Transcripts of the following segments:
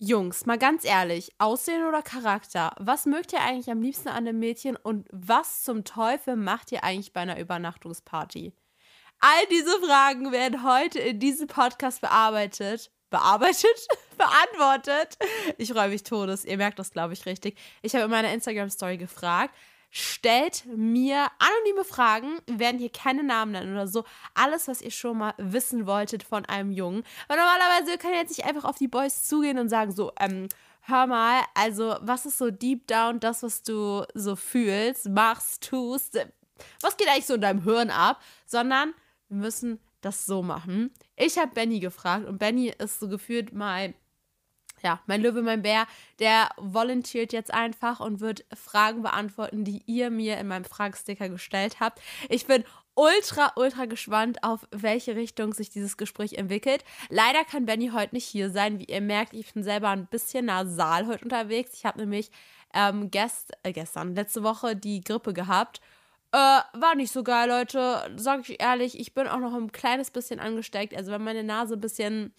Jungs, mal ganz ehrlich, Aussehen oder Charakter? Was mögt ihr eigentlich am liebsten an einem Mädchen und was zum Teufel macht ihr eigentlich bei einer Übernachtungsparty? All diese Fragen werden heute in diesem Podcast bearbeitet. Bearbeitet? Beantwortet. Ich freue mich todes. Ihr merkt das, glaube ich, richtig. Ich habe in meiner Instagram-Story gefragt, stellt mir anonyme Fragen. Wir werden hier keine Namen nennen oder so. Alles, was ihr schon mal wissen wolltet von einem Jungen. Weil normalerweise kann ihr jetzt nicht einfach auf die Boys zugehen und sagen so, ähm, hör mal, also was ist so deep down das, was du so fühlst, machst, tust? Was geht eigentlich so in deinem Hirn ab? Sondern wir müssen das so machen. Ich habe Benny gefragt und Benny ist so gefühlt mal ja, mein Löwe, mein Bär, der volontiert jetzt einfach und wird Fragen beantworten, die ihr mir in meinem Fragesticker gestellt habt. Ich bin ultra, ultra gespannt, auf welche Richtung sich dieses Gespräch entwickelt. Leider kann Benny heute nicht hier sein. Wie ihr merkt, ich bin selber ein bisschen nasal heute unterwegs. Ich habe nämlich ähm, gest äh, gestern, letzte Woche die Grippe gehabt. Äh, war nicht so geil, Leute. Sag ich ehrlich, ich bin auch noch ein kleines bisschen angesteckt. Also, wenn meine Nase ein bisschen,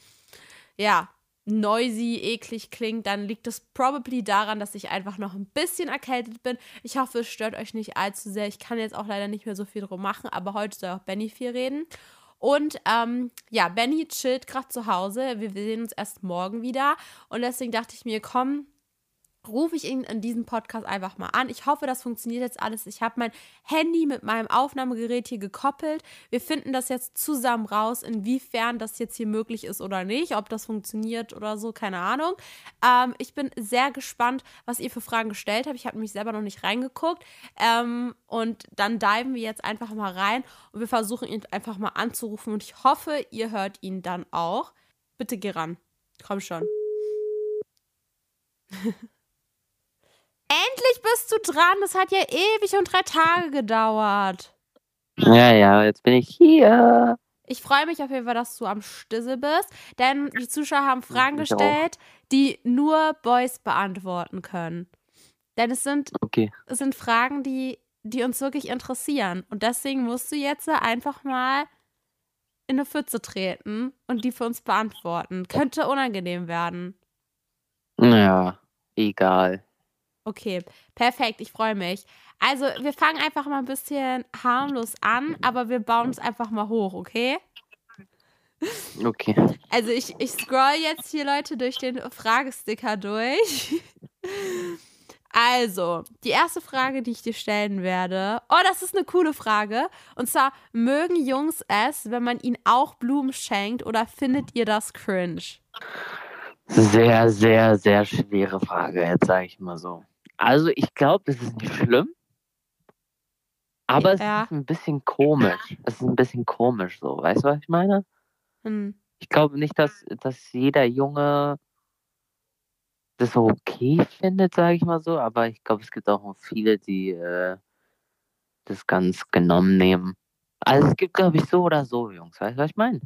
ja, noisy, eklig klingt, dann liegt es probably daran, dass ich einfach noch ein bisschen erkältet bin. Ich hoffe, es stört euch nicht allzu sehr. Ich kann jetzt auch leider nicht mehr so viel drum machen, aber heute soll auch Benny viel reden. Und ähm, ja, Benny chillt gerade zu Hause. Wir sehen uns erst morgen wieder. Und deswegen dachte ich mir, komm, rufe ich ihn in diesem Podcast einfach mal an. Ich hoffe, das funktioniert jetzt alles. Ich habe mein Handy mit meinem Aufnahmegerät hier gekoppelt. Wir finden das jetzt zusammen raus, inwiefern das jetzt hier möglich ist oder nicht, ob das funktioniert oder so, keine Ahnung. Ähm, ich bin sehr gespannt, was ihr für Fragen gestellt habt. Ich habe nämlich selber noch nicht reingeguckt. Ähm, und dann diven wir jetzt einfach mal rein und wir versuchen ihn einfach mal anzurufen und ich hoffe, ihr hört ihn dann auch. Bitte geh ran. Komm schon. Endlich bist du dran. Das hat ja ewig und drei Tage gedauert. Ja, ja, jetzt bin ich hier. Ich freue mich auf jeden Fall, dass du am Stissel bist, denn die Zuschauer haben Fragen gestellt, die nur Boys beantworten können. Denn es sind, okay. es sind Fragen, die, die uns wirklich interessieren. Und deswegen musst du jetzt einfach mal in eine Pfütze treten und die für uns beantworten. Könnte unangenehm werden. Ja, egal. Okay, perfekt, ich freue mich. Also, wir fangen einfach mal ein bisschen harmlos an, aber wir bauen es einfach mal hoch, okay? Okay. Also, ich, ich scroll jetzt hier, Leute, durch den Fragesticker durch. Also, die erste Frage, die ich dir stellen werde. Oh, das ist eine coole Frage. Und zwar: Mögen Jungs es, wenn man ihnen auch Blumen schenkt oder findet ihr das cringe? Sehr, sehr, sehr schwere Frage, jetzt sage ich mal so. Also ich glaube, das ist nicht schlimm. Aber ja. es ist ein bisschen komisch. Es ist ein bisschen komisch so. Weißt du, was ich meine? Hm. Ich glaube nicht, dass, dass jeder Junge das so okay findet, sage ich mal so. Aber ich glaube, es gibt auch viele, die äh, das ganz genommen nehmen. Also es gibt, glaube ich, so oder so, Jungs. Weißt du, was ich meine?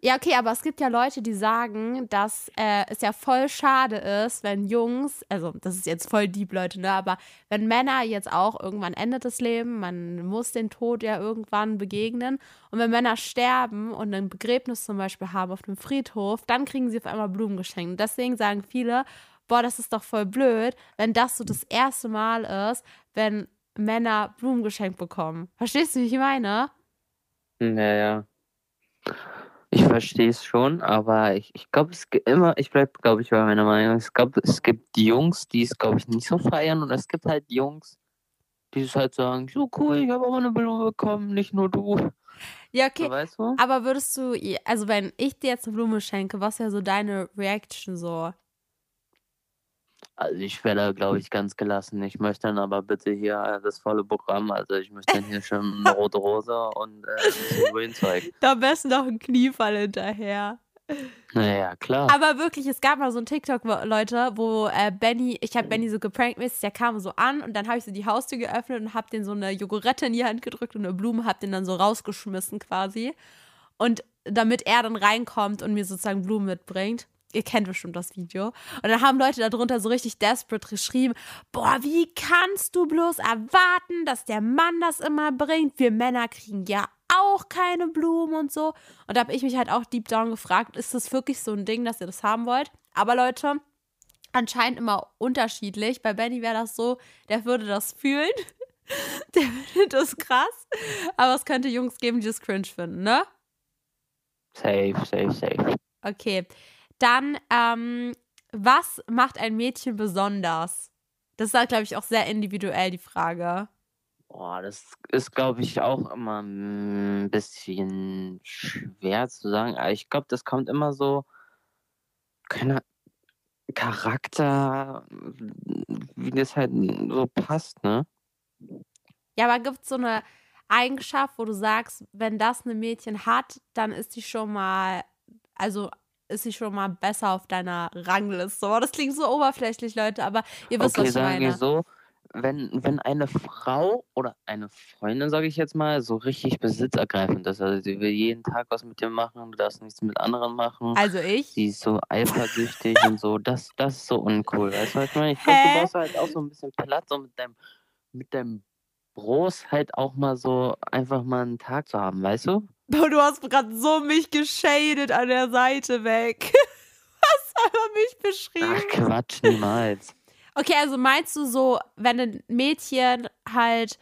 Ja, okay, aber es gibt ja Leute, die sagen, dass äh, es ja voll schade ist, wenn Jungs, also das ist jetzt voll deep, Leute, ne, aber wenn Männer jetzt auch irgendwann endet das Leben, man muss den Tod ja irgendwann begegnen und wenn Männer sterben und ein Begräbnis zum Beispiel haben auf dem Friedhof, dann kriegen sie auf einmal Blumen geschenkt. Und deswegen sagen viele, boah, das ist doch voll blöd, wenn das so das erste Mal ist, wenn Männer Blumen geschenkt bekommen. Verstehst du, wie ich meine? Ja, ja. Ich verstehe es schon, aber ich, ich glaube, es gibt immer, ich bleibe, glaube ich, bei meiner Meinung. Es, glaub, es gibt Jungs, die es, glaube ich, nicht so feiern und es gibt halt Jungs, die es halt sagen, so cool, ich habe auch eine Blume bekommen, nicht nur du. Ja, okay. So, weißt du? Aber würdest du, also wenn ich dir jetzt eine Blume schenke, was wäre so deine Reaction so? Also ich wäre da, glaube ich, ganz gelassen. Ich möchte dann aber bitte hier das volle Programm. Also ich möchte dann hier schon eine rote Rose und äh, Grünzeug. Da besten noch ein Kniefall hinterher. Naja, klar. Aber wirklich, es gab mal so ein TikTok, Leute, wo äh, Benny, ich habe Benny so geprankt, der kam so an und dann habe ich so die Haustür geöffnet und habe den so eine Jogurette in die Hand gedrückt und eine Blume, habe den dann so rausgeschmissen quasi. Und damit er dann reinkommt und mir sozusagen Blumen mitbringt ihr kennt bestimmt das Video. Und dann haben Leute darunter so richtig desperate geschrieben: Boah, wie kannst du bloß erwarten, dass der Mann das immer bringt? Wir Männer kriegen ja auch keine Blumen und so. Und da habe ich mich halt auch deep down gefragt: Ist das wirklich so ein Ding, dass ihr das haben wollt? Aber Leute, anscheinend immer unterschiedlich. Bei Benny wäre das so, der würde das fühlen. der findet das krass. Aber es könnte Jungs geben, die das cringe finden, ne? Safe, safe, safe. Okay. Dann, ähm, was macht ein Mädchen besonders? Das ist, halt, glaube ich, auch sehr individuell die Frage. Boah, das ist, glaube ich, auch immer ein bisschen schwer zu sagen. Aber ich glaube, das kommt immer so, keine Charakter, wie das halt so passt, ne? Ja, aber gibt es so eine Eigenschaft, wo du sagst, wenn das eine Mädchen hat, dann ist sie schon mal, also ist sie schon mal besser auf deiner Rangliste. Oh, das klingt so oberflächlich, Leute, aber ihr wisst, okay, was ich meine. Wir so, wenn, wenn eine Frau oder eine Freundin, sage ich jetzt mal, so richtig besitzergreifend ist, also sie will jeden Tag was mit dir machen, du darfst nichts mit anderen machen. Also ich? Sie ist so eifersüchtig und so, das, das ist so uncool. Weißt du, was ich meine? Ich glaube, du brauchst halt auch so ein bisschen Platz, so mit deinem, mit deinem Bros halt auch mal so einfach mal einen Tag zu haben, weißt du? Du hast gerade so mich geschadet an der Seite weg. Was aber mich beschrieben? Ach Quatsch, niemals. Okay, also meinst du so, wenn ein Mädchen halt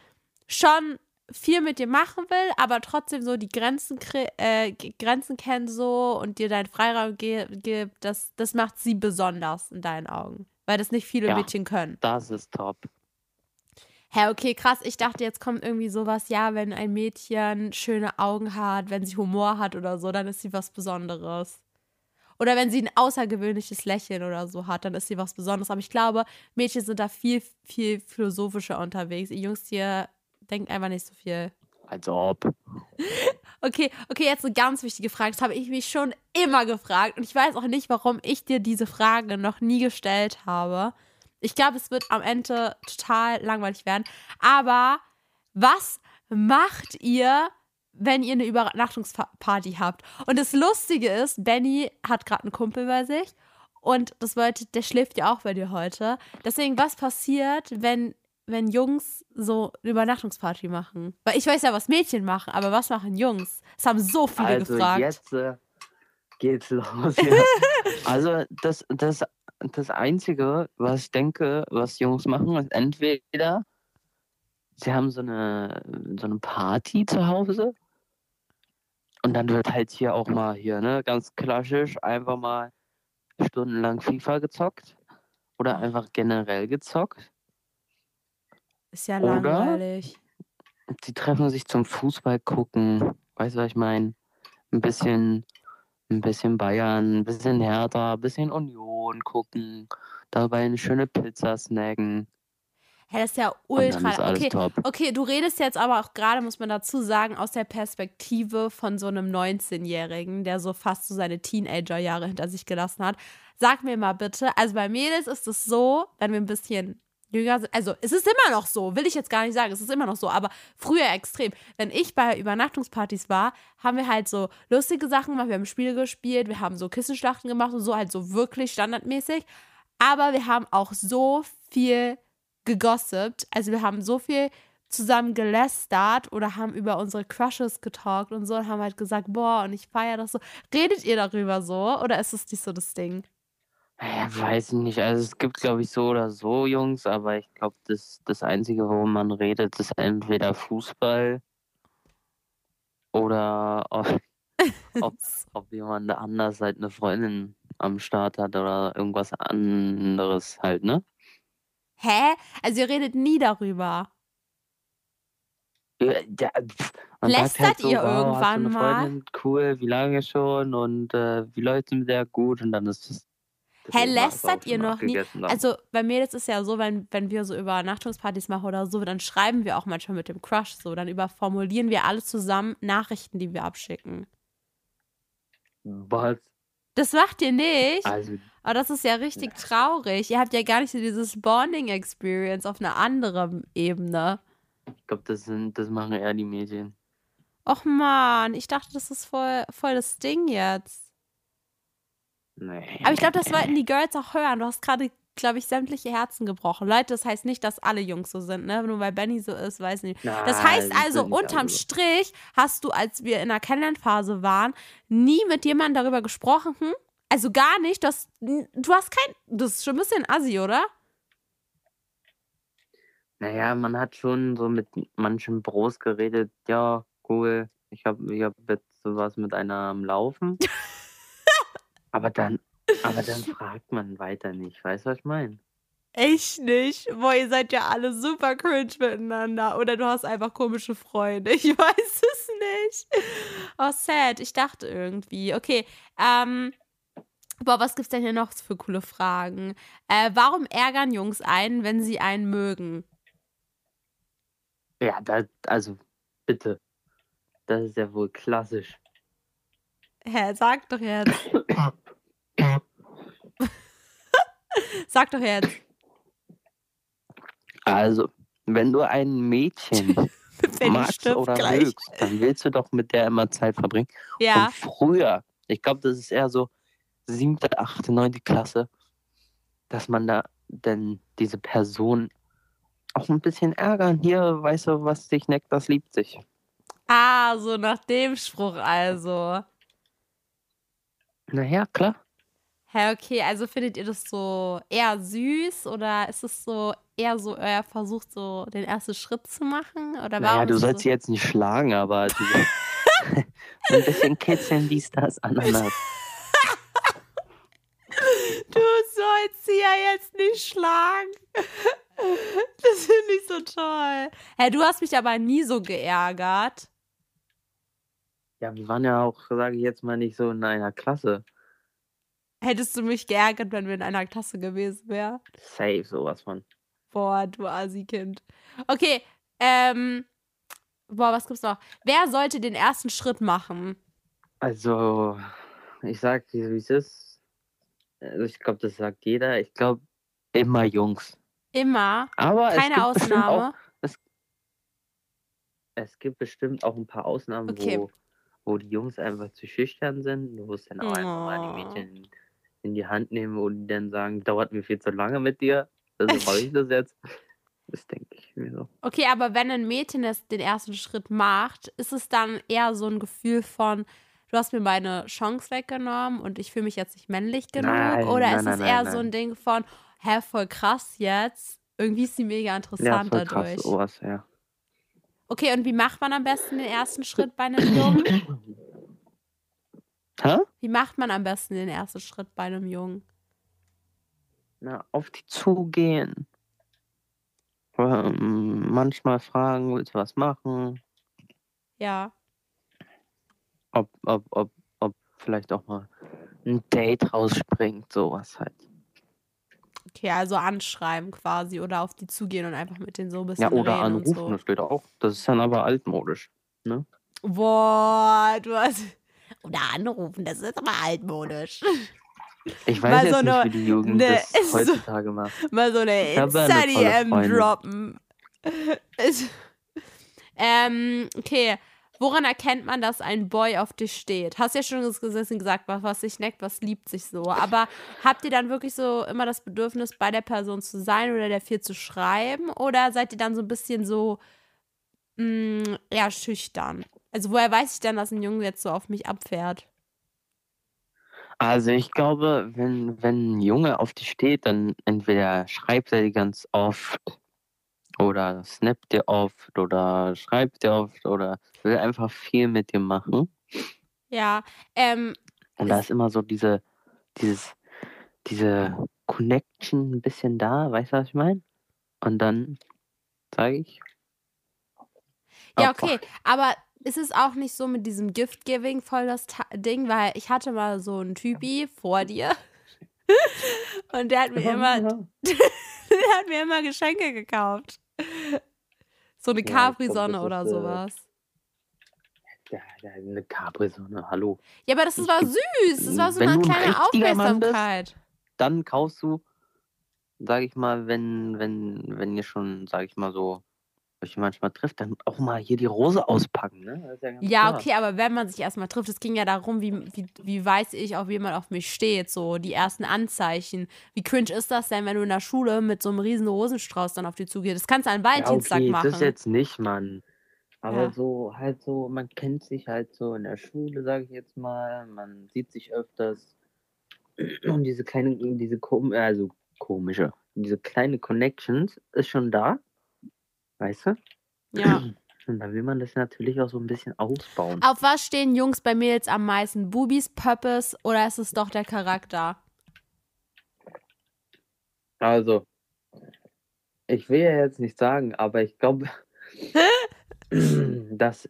schon viel mit dir machen will, aber trotzdem so die Grenzen, äh, Grenzen kennt so und dir deinen Freiraum gibt, das, das macht sie besonders in deinen Augen. Weil das nicht viele ja, Mädchen können. Das ist top. Hä, okay, krass. Ich dachte, jetzt kommt irgendwie sowas, ja, wenn ein Mädchen schöne Augen hat, wenn sie Humor hat oder so, dann ist sie was Besonderes. Oder wenn sie ein außergewöhnliches Lächeln oder so hat, dann ist sie was Besonderes. Aber ich glaube, Mädchen sind da viel, viel philosophischer unterwegs. Ihr Jungs hier denkt einfach nicht so viel. Als ob. Okay, okay, jetzt eine ganz wichtige Frage. Das habe ich mich schon immer gefragt. Und ich weiß auch nicht, warum ich dir diese Frage noch nie gestellt habe. Ich glaube, es wird am Ende total langweilig werden. Aber was macht ihr, wenn ihr eine Übernachtungsparty habt? Und das Lustige ist, Benny hat gerade einen Kumpel bei sich. Und das bedeutet, der schläft ja auch bei dir heute. Deswegen, was passiert, wenn, wenn Jungs so eine Übernachtungsparty machen? Weil ich weiß ja, was Mädchen machen, aber was machen Jungs? Das haben so viele also gefragt. Jetzt äh, geht's los. Ja. also, das, das das Einzige, was ich denke, was Jungs machen, ist entweder sie haben so eine, so eine Party zu Hause und dann wird halt hier auch mal hier, ne, ganz klassisch einfach mal stundenlang FIFA gezockt oder einfach generell gezockt. Ist ja langweilig. Oder sie treffen sich zum Fußball gucken, weißt du, was ich meine? Ein bisschen ein bisschen Bayern, ein bisschen Hertha, ein bisschen Union gucken, dabei eine schöne Pizza snacken. Hä, das ist ja ultra. Ist okay, top. okay, du redest jetzt aber auch gerade, muss man dazu sagen, aus der Perspektive von so einem 19-Jährigen, der so fast so seine Teenager-Jahre hinter sich gelassen hat. Sag mir mal bitte, also bei Mädels ist es so, wenn wir ein bisschen jünger sind. Also es ist immer noch so, will ich jetzt gar nicht sagen, es ist immer noch so, aber früher extrem. Wenn ich bei Übernachtungspartys war, haben wir halt so lustige Sachen gemacht, wir haben Spiele gespielt, wir haben so Kissenschlachten gemacht und so, halt so wirklich standardmäßig. Aber wir haben auch so viel gegossipt, also wir haben so viel zusammen gelästert oder haben über unsere Crushes getalkt und so und haben halt gesagt, boah, und ich feiere das so. Redet ihr darüber so oder ist es nicht so das Ding? Ja, weiß ich nicht. Also es gibt, glaube ich, so oder so Jungs, aber ich glaube, das, das Einzige, worum man redet, ist entweder Fußball oder ob, ob, ob jemand anders halt eine Freundin am Start hat oder irgendwas anderes halt, ne? Hä? Also ihr redet nie darüber. Ja, ja, Lästert halt so, ihr wow, irgendwann mal? Cool, wie lange schon und äh, wie läuft es mit der gut und dann ist es Hä, lästert ihr noch nie? Also bei mir ist es ja so, wenn, wenn wir so Übernachtungspartys machen oder so, dann schreiben wir auch manchmal mit dem Crush so. Dann überformulieren wir alle zusammen Nachrichten, die wir abschicken. Was? Das macht ihr nicht? Also, Aber das ist ja richtig ja. traurig. Ihr habt ja gar nicht so dieses Bonding-Experience auf einer anderen Ebene. Ich glaube, das, das machen eher die Medien. Och man, ich dachte, das ist voll, voll das Ding jetzt. Nee. Aber ich glaube, das wollten die Girls auch hören. Du hast gerade, glaube ich, sämtliche Herzen gebrochen. Leute, das heißt nicht, dass alle Jungs so sind, ne? Nur weil Benny so ist, weiß nicht. Na, das heißt also, unterm Strich hast du, als wir in der Kennenlernphase waren, nie mit jemandem darüber gesprochen, Also gar nicht. Du hast, du hast kein. Das ist schon ein bisschen assi, oder? Naja, man hat schon so mit manchen Bros geredet. Ja, cool. Ich habe ich hab jetzt sowas mit einer am Laufen. aber dann, aber dann fragt man weiter nicht. Weißt du, was ich meine? Echt nicht. Boah, ihr seid ja alle super cringe miteinander. Oder du hast einfach komische Freunde. Ich weiß es nicht. Oh, sad. Ich dachte irgendwie. Okay, ähm. Boah, was gibt's denn hier noch für coole Fragen? Äh, warum ärgern Jungs einen, wenn sie einen mögen? Ja, da, also, bitte. Das ist ja wohl klassisch. Hä, sag doch jetzt. sag doch jetzt. Also, wenn du ein Mädchen magst oder gleich. mögst, dann willst du doch mit der immer Zeit verbringen. Ja. Und früher, ich glaube, das ist eher so siebte, achte, neunte Klasse, dass man da denn diese Person auch ein bisschen ärgern. Hier, weißt du, was dich neckt, das liebt sich. Ah, so nach dem Spruch also. Naja, klar. Hä, okay, also findet ihr das so eher süß oder ist es so eher so euer Versuch, so den ersten Schritt zu machen? Oder naja, du sollst so? sie jetzt nicht schlagen, aber du, ein bisschen kitzeln, dies, das, Ananas. Du sollst sie ja jetzt nicht schlagen. Das finde ich so toll. Hä, du hast mich aber nie so geärgert. Ja, wir waren ja auch, sage ich jetzt mal, nicht so in einer Klasse. Hättest du mich geärgert, wenn wir in einer Klasse gewesen wären? Safe, sowas von. Boah, du Asi-Kind. Okay, ähm. Boah, was gibt's noch? Wer sollte den ersten Schritt machen? Also, ich sag dir, wie es ist. Also ich glaube, das sagt jeder. Ich glaube, immer Jungs. Immer? Aber Keine Ausnahme? Auch, es, es, gibt bestimmt auch ein paar Ausnahmen, okay. wo, wo die Jungs einfach zu schüchtern sind, wo es dann auch oh. einfach mal die Mädchen in die Hand nehmen und dann sagen, dauert mir viel zu lange mit dir. Also mache ich das jetzt. Das denke ich mir so. Okay, aber wenn ein Mädchen das den ersten Schritt macht, ist es dann eher so ein Gefühl von, du hast mir meine Chance weggenommen und ich fühle mich jetzt nicht männlich genug? Nein, Oder nein, ist es nein, eher so ein Ding von, hä, voll krass jetzt? Irgendwie ist sie mega interessant ja, voll dadurch. Krass, sowas, ja. Okay, und wie macht man am besten den ersten Schritt bei einem Jungen? Hä? Wie macht man am besten den ersten Schritt bei einem Jungen? Na, auf die zugehen. Ähm, manchmal fragen, willst du was machen? Ja. Ob, ob, ob, ob vielleicht auch mal ein Date rausspringt, sowas halt. Okay, also anschreiben quasi oder auf die zugehen und einfach mit denen so ein bisschen Ja, oder anrufen, so. das steht auch. Das ist dann aber altmodisch, ne? Boah, du hast. Oder anrufen, das ist aber altmodisch. Ich weiß mal jetzt so nicht, wie die Jugend ne, das heutzutage macht. Mal so eine Insta-DM droppen. ähm, okay. Woran erkennt man, dass ein Boy auf dich steht? Hast ja schon gesagt, was, was sich neckt, was liebt sich so. Aber habt ihr dann wirklich so immer das Bedürfnis, bei der Person zu sein oder der viel zu schreiben? Oder seid ihr dann so ein bisschen so, mh, mm, ja, schüchtern? Also, woher weiß ich dann, dass ein Junge jetzt so auf mich abfährt? Also ich glaube, wenn, wenn ein Junge auf dich steht, dann entweder schreibt er die ganz oft oder snappt dir oft oder schreibt dir oft oder will einfach viel mit dir machen. Ja, ähm. Und da ist immer so diese, dieses, diese Connection ein bisschen da, weißt du, was ich meine? Und dann sage ich. Ja, okay, aber ist es auch nicht so mit diesem Gift-Giving voll das Ta Ding, weil ich hatte mal so einen Typi vor dir und der hat mir immer, der hat mir immer Geschenke gekauft. So eine Capri-Sonne oder ist, äh, sowas. Ja, ja, eine Capri-Sonne, hallo. Ja, aber das, war süß. Das war so eine kleine Aufmerksamkeit. Bist, dann kaufst du, sag ich mal, wenn, wenn, wenn ihr schon, sag ich mal so, euch manchmal trifft, dann auch mal hier die Rose auspacken. Ne? ja, ja okay, aber wenn man sich erstmal trifft, es ging ja darum, wie, wie, wie weiß ich, ob jemand auf mich steht, so die ersten Anzeichen. Wie cringe ist das denn, wenn du in der Schule mit so einem riesen Rosenstrauß dann auf die zugehst? Das kannst du an Valentinstag ja, okay, machen. Das jetzt nicht, Mann. Aber ja. so, halt so, man kennt sich halt so in der Schule, sage ich jetzt mal. Man sieht sich öfters. Und diese kleine, diese also komische, diese kleine Connections ist schon da. Weißt du? Ja. Und dann will man das natürlich auch so ein bisschen ausbauen. Auf was stehen Jungs bei mir jetzt am meisten? Bubis, Pöppes oder ist es doch der Charakter? Also, ich will ja jetzt nicht sagen, aber ich glaube, dass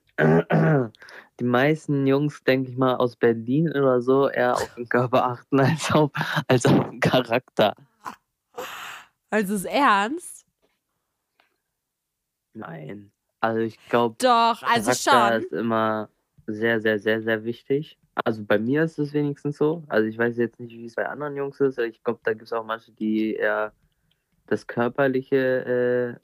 die meisten Jungs, denke ich mal, aus Berlin oder so eher auf den Körper achten als auf, als auf den Charakter. Also ist ernst? Nein. Also ich glaube, doch, also Charakter schon. ist immer sehr, sehr, sehr, sehr wichtig. Also bei mir ist es wenigstens so. Also ich weiß jetzt nicht, wie es bei anderen Jungs ist. Ich glaube, da gibt es auch manche, die eher das Körperliche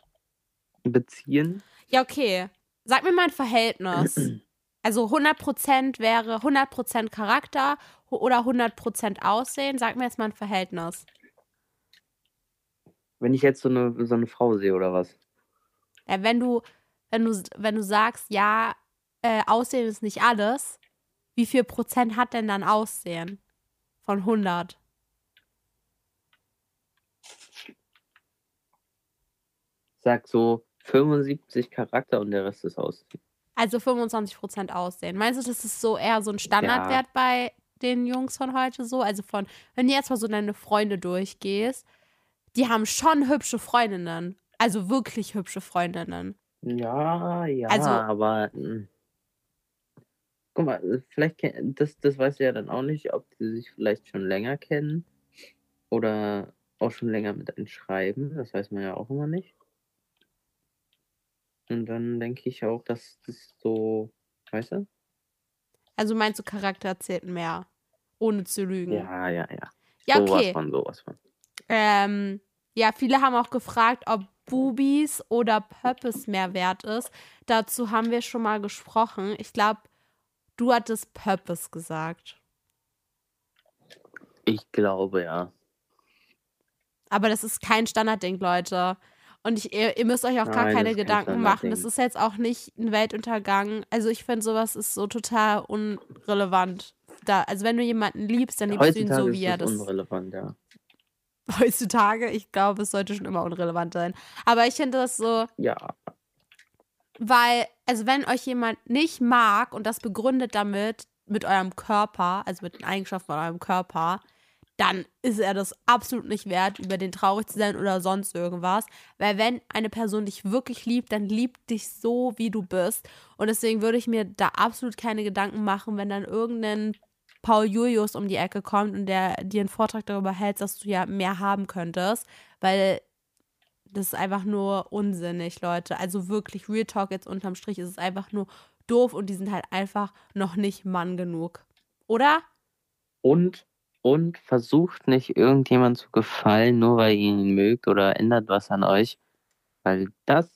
äh, beziehen. Ja, okay. Sag mir mal ein Verhältnis. Also 100% wäre 100% Charakter oder 100% Aussehen. Sag mir jetzt mal ein Verhältnis. Wenn ich jetzt so eine, so eine Frau sehe oder was? Ja, wenn du, wenn du, wenn du sagst, ja, äh, Aussehen ist nicht alles, wie viel Prozent hat denn dann Aussehen von 100? Sag so 75 Charakter und der Rest ist Aussehen. Also 25 Prozent Aussehen. Meinst du, das ist so eher so ein Standardwert ja. bei den Jungs von heute so? Also von, wenn du jetzt mal so deine Freunde durchgehst, die haben schon hübsche Freundinnen. Also wirklich hübsche Freundinnen. Ja, ja, also, aber mh. Hm. guck mal, vielleicht das, das weißt du ja dann auch nicht, ob die sich vielleicht schon länger kennen oder auch schon länger mit einem schreiben. Das weiß man ja auch immer nicht. Und dann denke ich auch, dass das so, weißt du? Also meinst du, Charakter zählt mehr, ohne zu lügen? Ja, ja, ja. Ja, okay. Sowas von, sowas von. Ähm, ja, viele haben auch gefragt, ob Bubis oder Purpose mehr wert ist. Dazu haben wir schon mal gesprochen. Ich glaube, du hattest Purpose gesagt. Ich glaube, ja. Aber das ist kein Standardding, Leute. Und ich, ihr, ihr müsst euch auch gar Nein, keine Gedanken machen. Das ist jetzt auch nicht ein Weltuntergang. Also ich finde, sowas ist so total unrelevant. Da, also wenn du jemanden liebst, dann liebst Heutzutage du ihn so, wie er das. Unrelevant, ja. Heutzutage, ich glaube, es sollte schon immer unrelevant sein. Aber ich finde das so. Ja. Weil, also wenn euch jemand nicht mag und das begründet damit, mit eurem Körper, also mit den Eigenschaften von eurem Körper, dann ist er das absolut nicht wert, über den traurig zu sein oder sonst irgendwas. Weil wenn eine Person dich wirklich liebt, dann liebt dich so, wie du bist. Und deswegen würde ich mir da absolut keine Gedanken machen, wenn dann irgendein Paul Julius um die Ecke kommt und der dir einen Vortrag darüber hält, dass du ja mehr haben könntest. Weil das ist einfach nur unsinnig, Leute. Also wirklich, Real Talk jetzt unterm Strich ist es einfach nur doof und die sind halt einfach noch nicht Mann genug. Oder? Und und versucht nicht irgendjemand zu gefallen, nur weil ihr ihn mögt oder ändert was an euch, weil das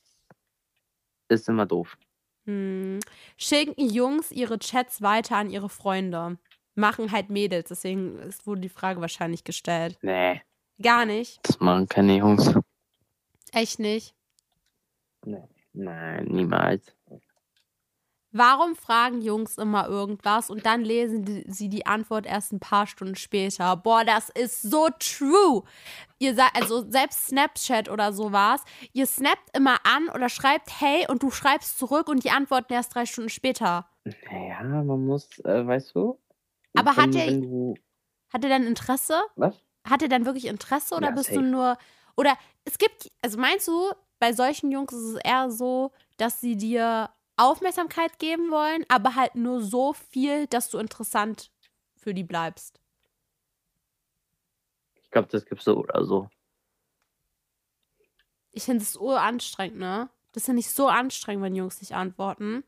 ist immer doof. Hm. Schicken Jungs ihre Chats weiter an ihre Freunde. Machen halt Mädels, deswegen wurde die Frage wahrscheinlich gestellt. Nee. Gar nicht. Das machen keine Jungs. Echt nicht? Nee. Nein, niemals. Warum fragen Jungs immer irgendwas und dann lesen die, sie die Antwort erst ein paar Stunden später? Boah, das ist so true. Ihr sagt, also selbst Snapchat oder sowas, ihr snappt immer an oder schreibt hey und du schreibst zurück und die antworten erst drei Stunden später. Naja, man muss, äh, weißt du. Aber hat er, hat er dann Interesse? Was? Hat er dann wirklich Interesse oder ja, bist safe. du nur. Oder es gibt, also meinst du, bei solchen Jungs ist es eher so, dass sie dir Aufmerksamkeit geben wollen, aber halt nur so viel, dass du interessant für die bleibst. Ich glaube, das gibt's so oder so. Ich finde es so anstrengend, ne? Das ja nicht so anstrengend, wenn Jungs nicht antworten.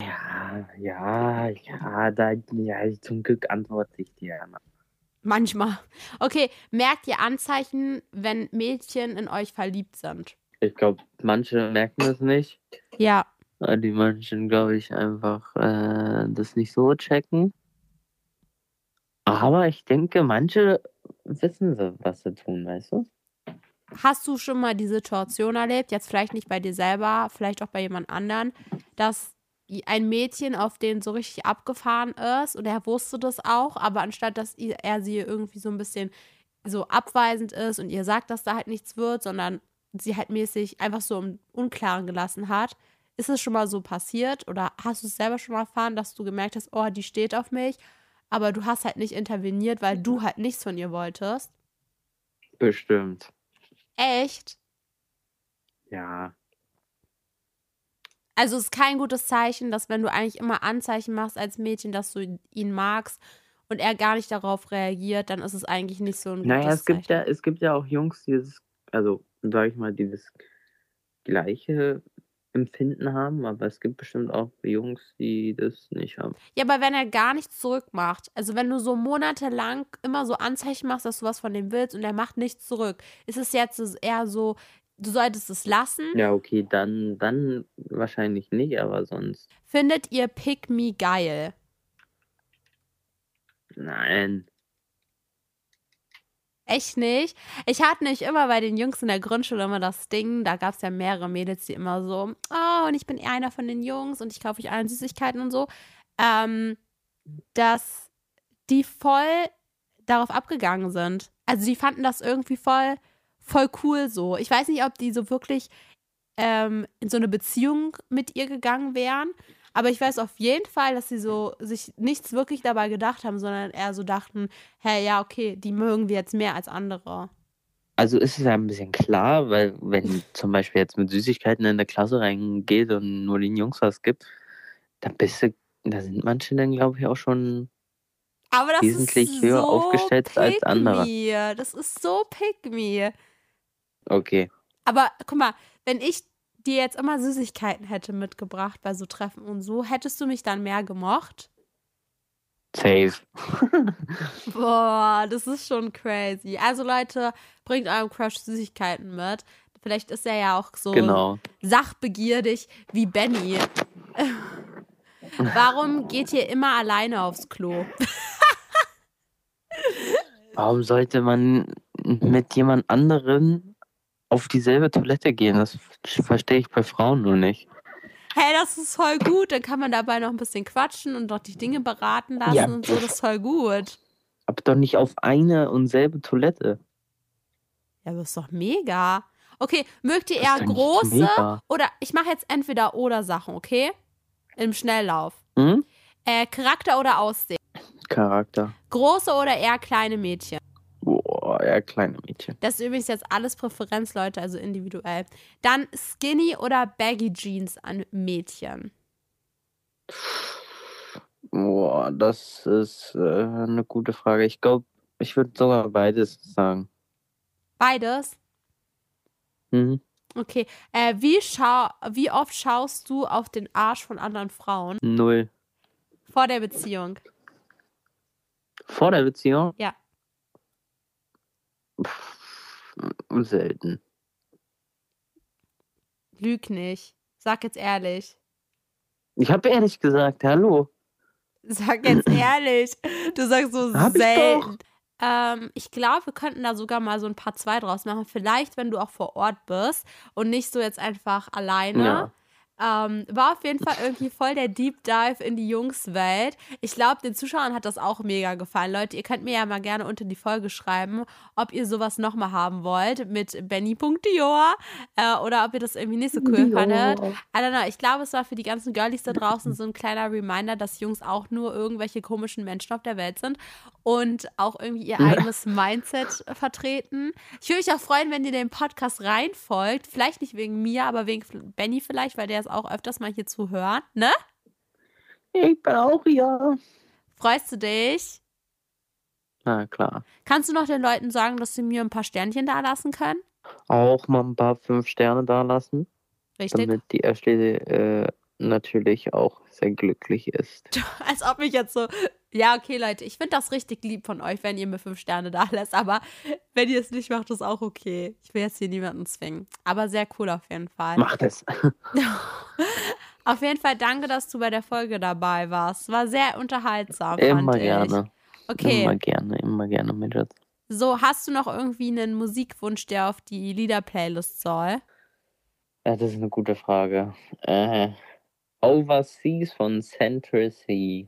Ja, ja, ja, da, ja, zum Glück antworte ich dir. Ja. Manchmal. Okay, merkt ihr Anzeichen, wenn Mädchen in euch verliebt sind? Ich glaube, manche merken es nicht. Ja weil die manchen, glaube ich, einfach äh, das nicht so checken. Aber ich denke, manche wissen sie, was sie tun, weißt du? Hast du schon mal die Situation erlebt, jetzt vielleicht nicht bei dir selber, vielleicht auch bei jemand anderen, dass ein Mädchen, auf den so richtig abgefahren ist und er wusste das auch, aber anstatt dass er sie irgendwie so ein bisschen so abweisend ist und ihr sagt, dass da halt nichts wird, sondern sie halt mäßig einfach so im Unklaren gelassen hat, ist es schon mal so passiert oder hast du es selber schon mal erfahren, dass du gemerkt hast, oh, die steht auf mich, aber du hast halt nicht interveniert, weil du halt nichts von ihr wolltest? Bestimmt. Echt? Ja. Also es ist kein gutes Zeichen, dass wenn du eigentlich immer Anzeichen machst als Mädchen, dass du ihn magst und er gar nicht darauf reagiert, dann ist es eigentlich nicht so ein gutes Naja, es gibt Zeichen. ja, es gibt ja auch Jungs, die das, also sag ich mal, die das gleiche Empfinden haben, aber es gibt bestimmt auch Jungs, die das nicht haben. Ja, aber wenn er gar nichts zurückmacht, also wenn du so monatelang immer so Anzeichen machst, dass du was von dem willst und er macht nichts zurück, ist es jetzt eher so, du solltest es lassen. Ja, okay, dann, dann wahrscheinlich nicht, aber sonst. Findet ihr Pick Me geil? Nein. Echt nicht? Ich hatte nicht immer bei den Jungs in der Grundschule immer das Ding, da gab es ja mehrere Mädels, die immer so, oh, und ich bin einer von den Jungs und ich kaufe euch allen Süßigkeiten und so, ähm, dass die voll darauf abgegangen sind. Also die fanden das irgendwie voll voll cool so. Ich weiß nicht, ob die so wirklich ähm, in so eine Beziehung mit ihr gegangen wären. Aber ich weiß auf jeden Fall, dass sie so sich nichts wirklich dabei gedacht haben, sondern eher so dachten, hey, ja, okay, die mögen wir jetzt mehr als andere. Also ist es ja ein bisschen klar, weil wenn zum Beispiel jetzt mit Süßigkeiten in der Klasse reingeht und nur den Jungs was gibt, dann bist du, da sind manche dann glaube ich auch schon wesentlich höher so aufgestellt als andere. Das ist so pick me. Okay. Aber guck mal, wenn ich dir jetzt immer Süßigkeiten hätte mitgebracht bei so Treffen und so, hättest du mich dann mehr gemocht? Safe. Boah, das ist schon crazy. Also Leute, bringt eurem Crush Süßigkeiten mit. Vielleicht ist er ja auch so genau. sachbegierig wie Benny. Warum geht ihr immer alleine aufs Klo? Warum sollte man mit jemand anderen auf dieselbe Toilette gehen. Das verstehe ich bei Frauen nur nicht. Hey, das ist voll gut. Dann kann man dabei noch ein bisschen quatschen und doch die Dinge beraten lassen ja, und so. Das ist voll gut. Aber doch nicht auf eine und selbe Toilette. Ja, aber ist doch mega. Okay, mögt ihr eher große oder ich mache jetzt entweder oder Sachen, okay? Im Schnelllauf. Hm? Äh, Charakter oder Aussehen? Charakter. Große oder eher kleine Mädchen? Boah, eher kleine Mädchen. Das ist übrigens jetzt alles Präferenz, Leute, also individuell. Dann Skinny oder Baggy Jeans an Mädchen? Boah, das ist äh, eine gute Frage. Ich glaube, ich würde sogar beides sagen. Beides? Mhm. Okay. Äh, wie, schau wie oft schaust du auf den Arsch von anderen Frauen? Null. Vor der Beziehung. Vor der Beziehung? Ja. Selten. Lüg nicht. Sag jetzt ehrlich. Ich habe ehrlich gesagt, hallo. Sag jetzt ehrlich. Du sagst so Hab selten. Ich, ähm, ich glaube, wir könnten da sogar mal so ein paar zwei draus machen. Vielleicht, wenn du auch vor Ort bist und nicht so jetzt einfach alleine. Ja. Ähm, war auf jeden Fall irgendwie voll der Deep Dive in die Jungswelt. Ich glaube, den Zuschauern hat das auch mega gefallen. Leute, ihr könnt mir ja mal gerne unter die Folge schreiben, ob ihr sowas nochmal haben wollt mit Benny.dior äh, oder ob ihr das irgendwie nicht so cool fandet. I don't know. Ich glaube, es war für die ganzen Girlies da draußen so ein kleiner Reminder, dass Jungs auch nur irgendwelche komischen Menschen auf der Welt sind und auch irgendwie ihr eigenes Mindset vertreten. Ich würde mich auch freuen, wenn ihr den Podcast reinfolgt. Vielleicht nicht wegen mir, aber wegen Benny vielleicht, weil der ist auch öfters mal hier zu hören, ne? Ich bin auch hier. Freust du dich? Na klar. Kannst du noch den Leuten sagen, dass sie mir ein paar Sternchen da lassen können? Auch mal ein paar fünf Sterne da lassen. Richtig. Damit die Ashley äh, natürlich auch sehr glücklich ist. Als ob ich jetzt so. Ja, okay, Leute, ich finde das richtig lieb von euch, wenn ihr mir fünf Sterne da lässt. Aber wenn ihr es nicht macht, ist auch okay. Ich will jetzt hier niemanden zwingen. Aber sehr cool auf jeden Fall. Macht es. auf jeden Fall danke, dass du bei der Folge dabei warst. War sehr unterhaltsam. Immer gerne. Ich. Okay. Immer gerne, immer gerne, Midget. So, hast du noch irgendwie einen Musikwunsch, der auf die Lieder-Playlist soll? Ja, das ist eine gute Frage. Äh, Overseas von Central Sea.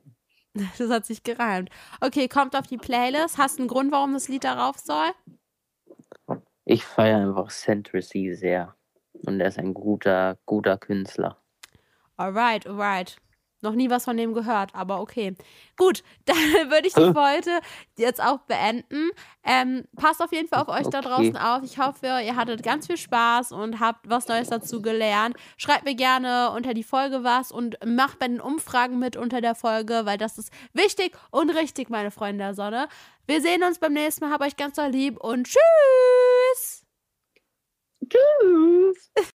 Das hat sich gereimt. Okay, kommt auf die Playlist. Hast du einen Grund, warum das Lied darauf soll? Ich feiere einfach Central Sea sehr. Und er ist ein guter, guter Künstler. Alright, alright. Noch nie was von dem gehört, aber okay. Gut, dann würde ich die Folge jetzt auch beenden. Ähm, passt auf jeden Fall auf euch okay. da draußen auf. Ich hoffe, ihr hattet ganz viel Spaß und habt was Neues dazu gelernt. Schreibt mir gerne unter die Folge was und macht bei den Umfragen mit unter der Folge, weil das ist wichtig und richtig, meine Freunde der Sonne. Wir sehen uns beim nächsten Mal. Habt euch ganz doll lieb und tschüss! Tschüss!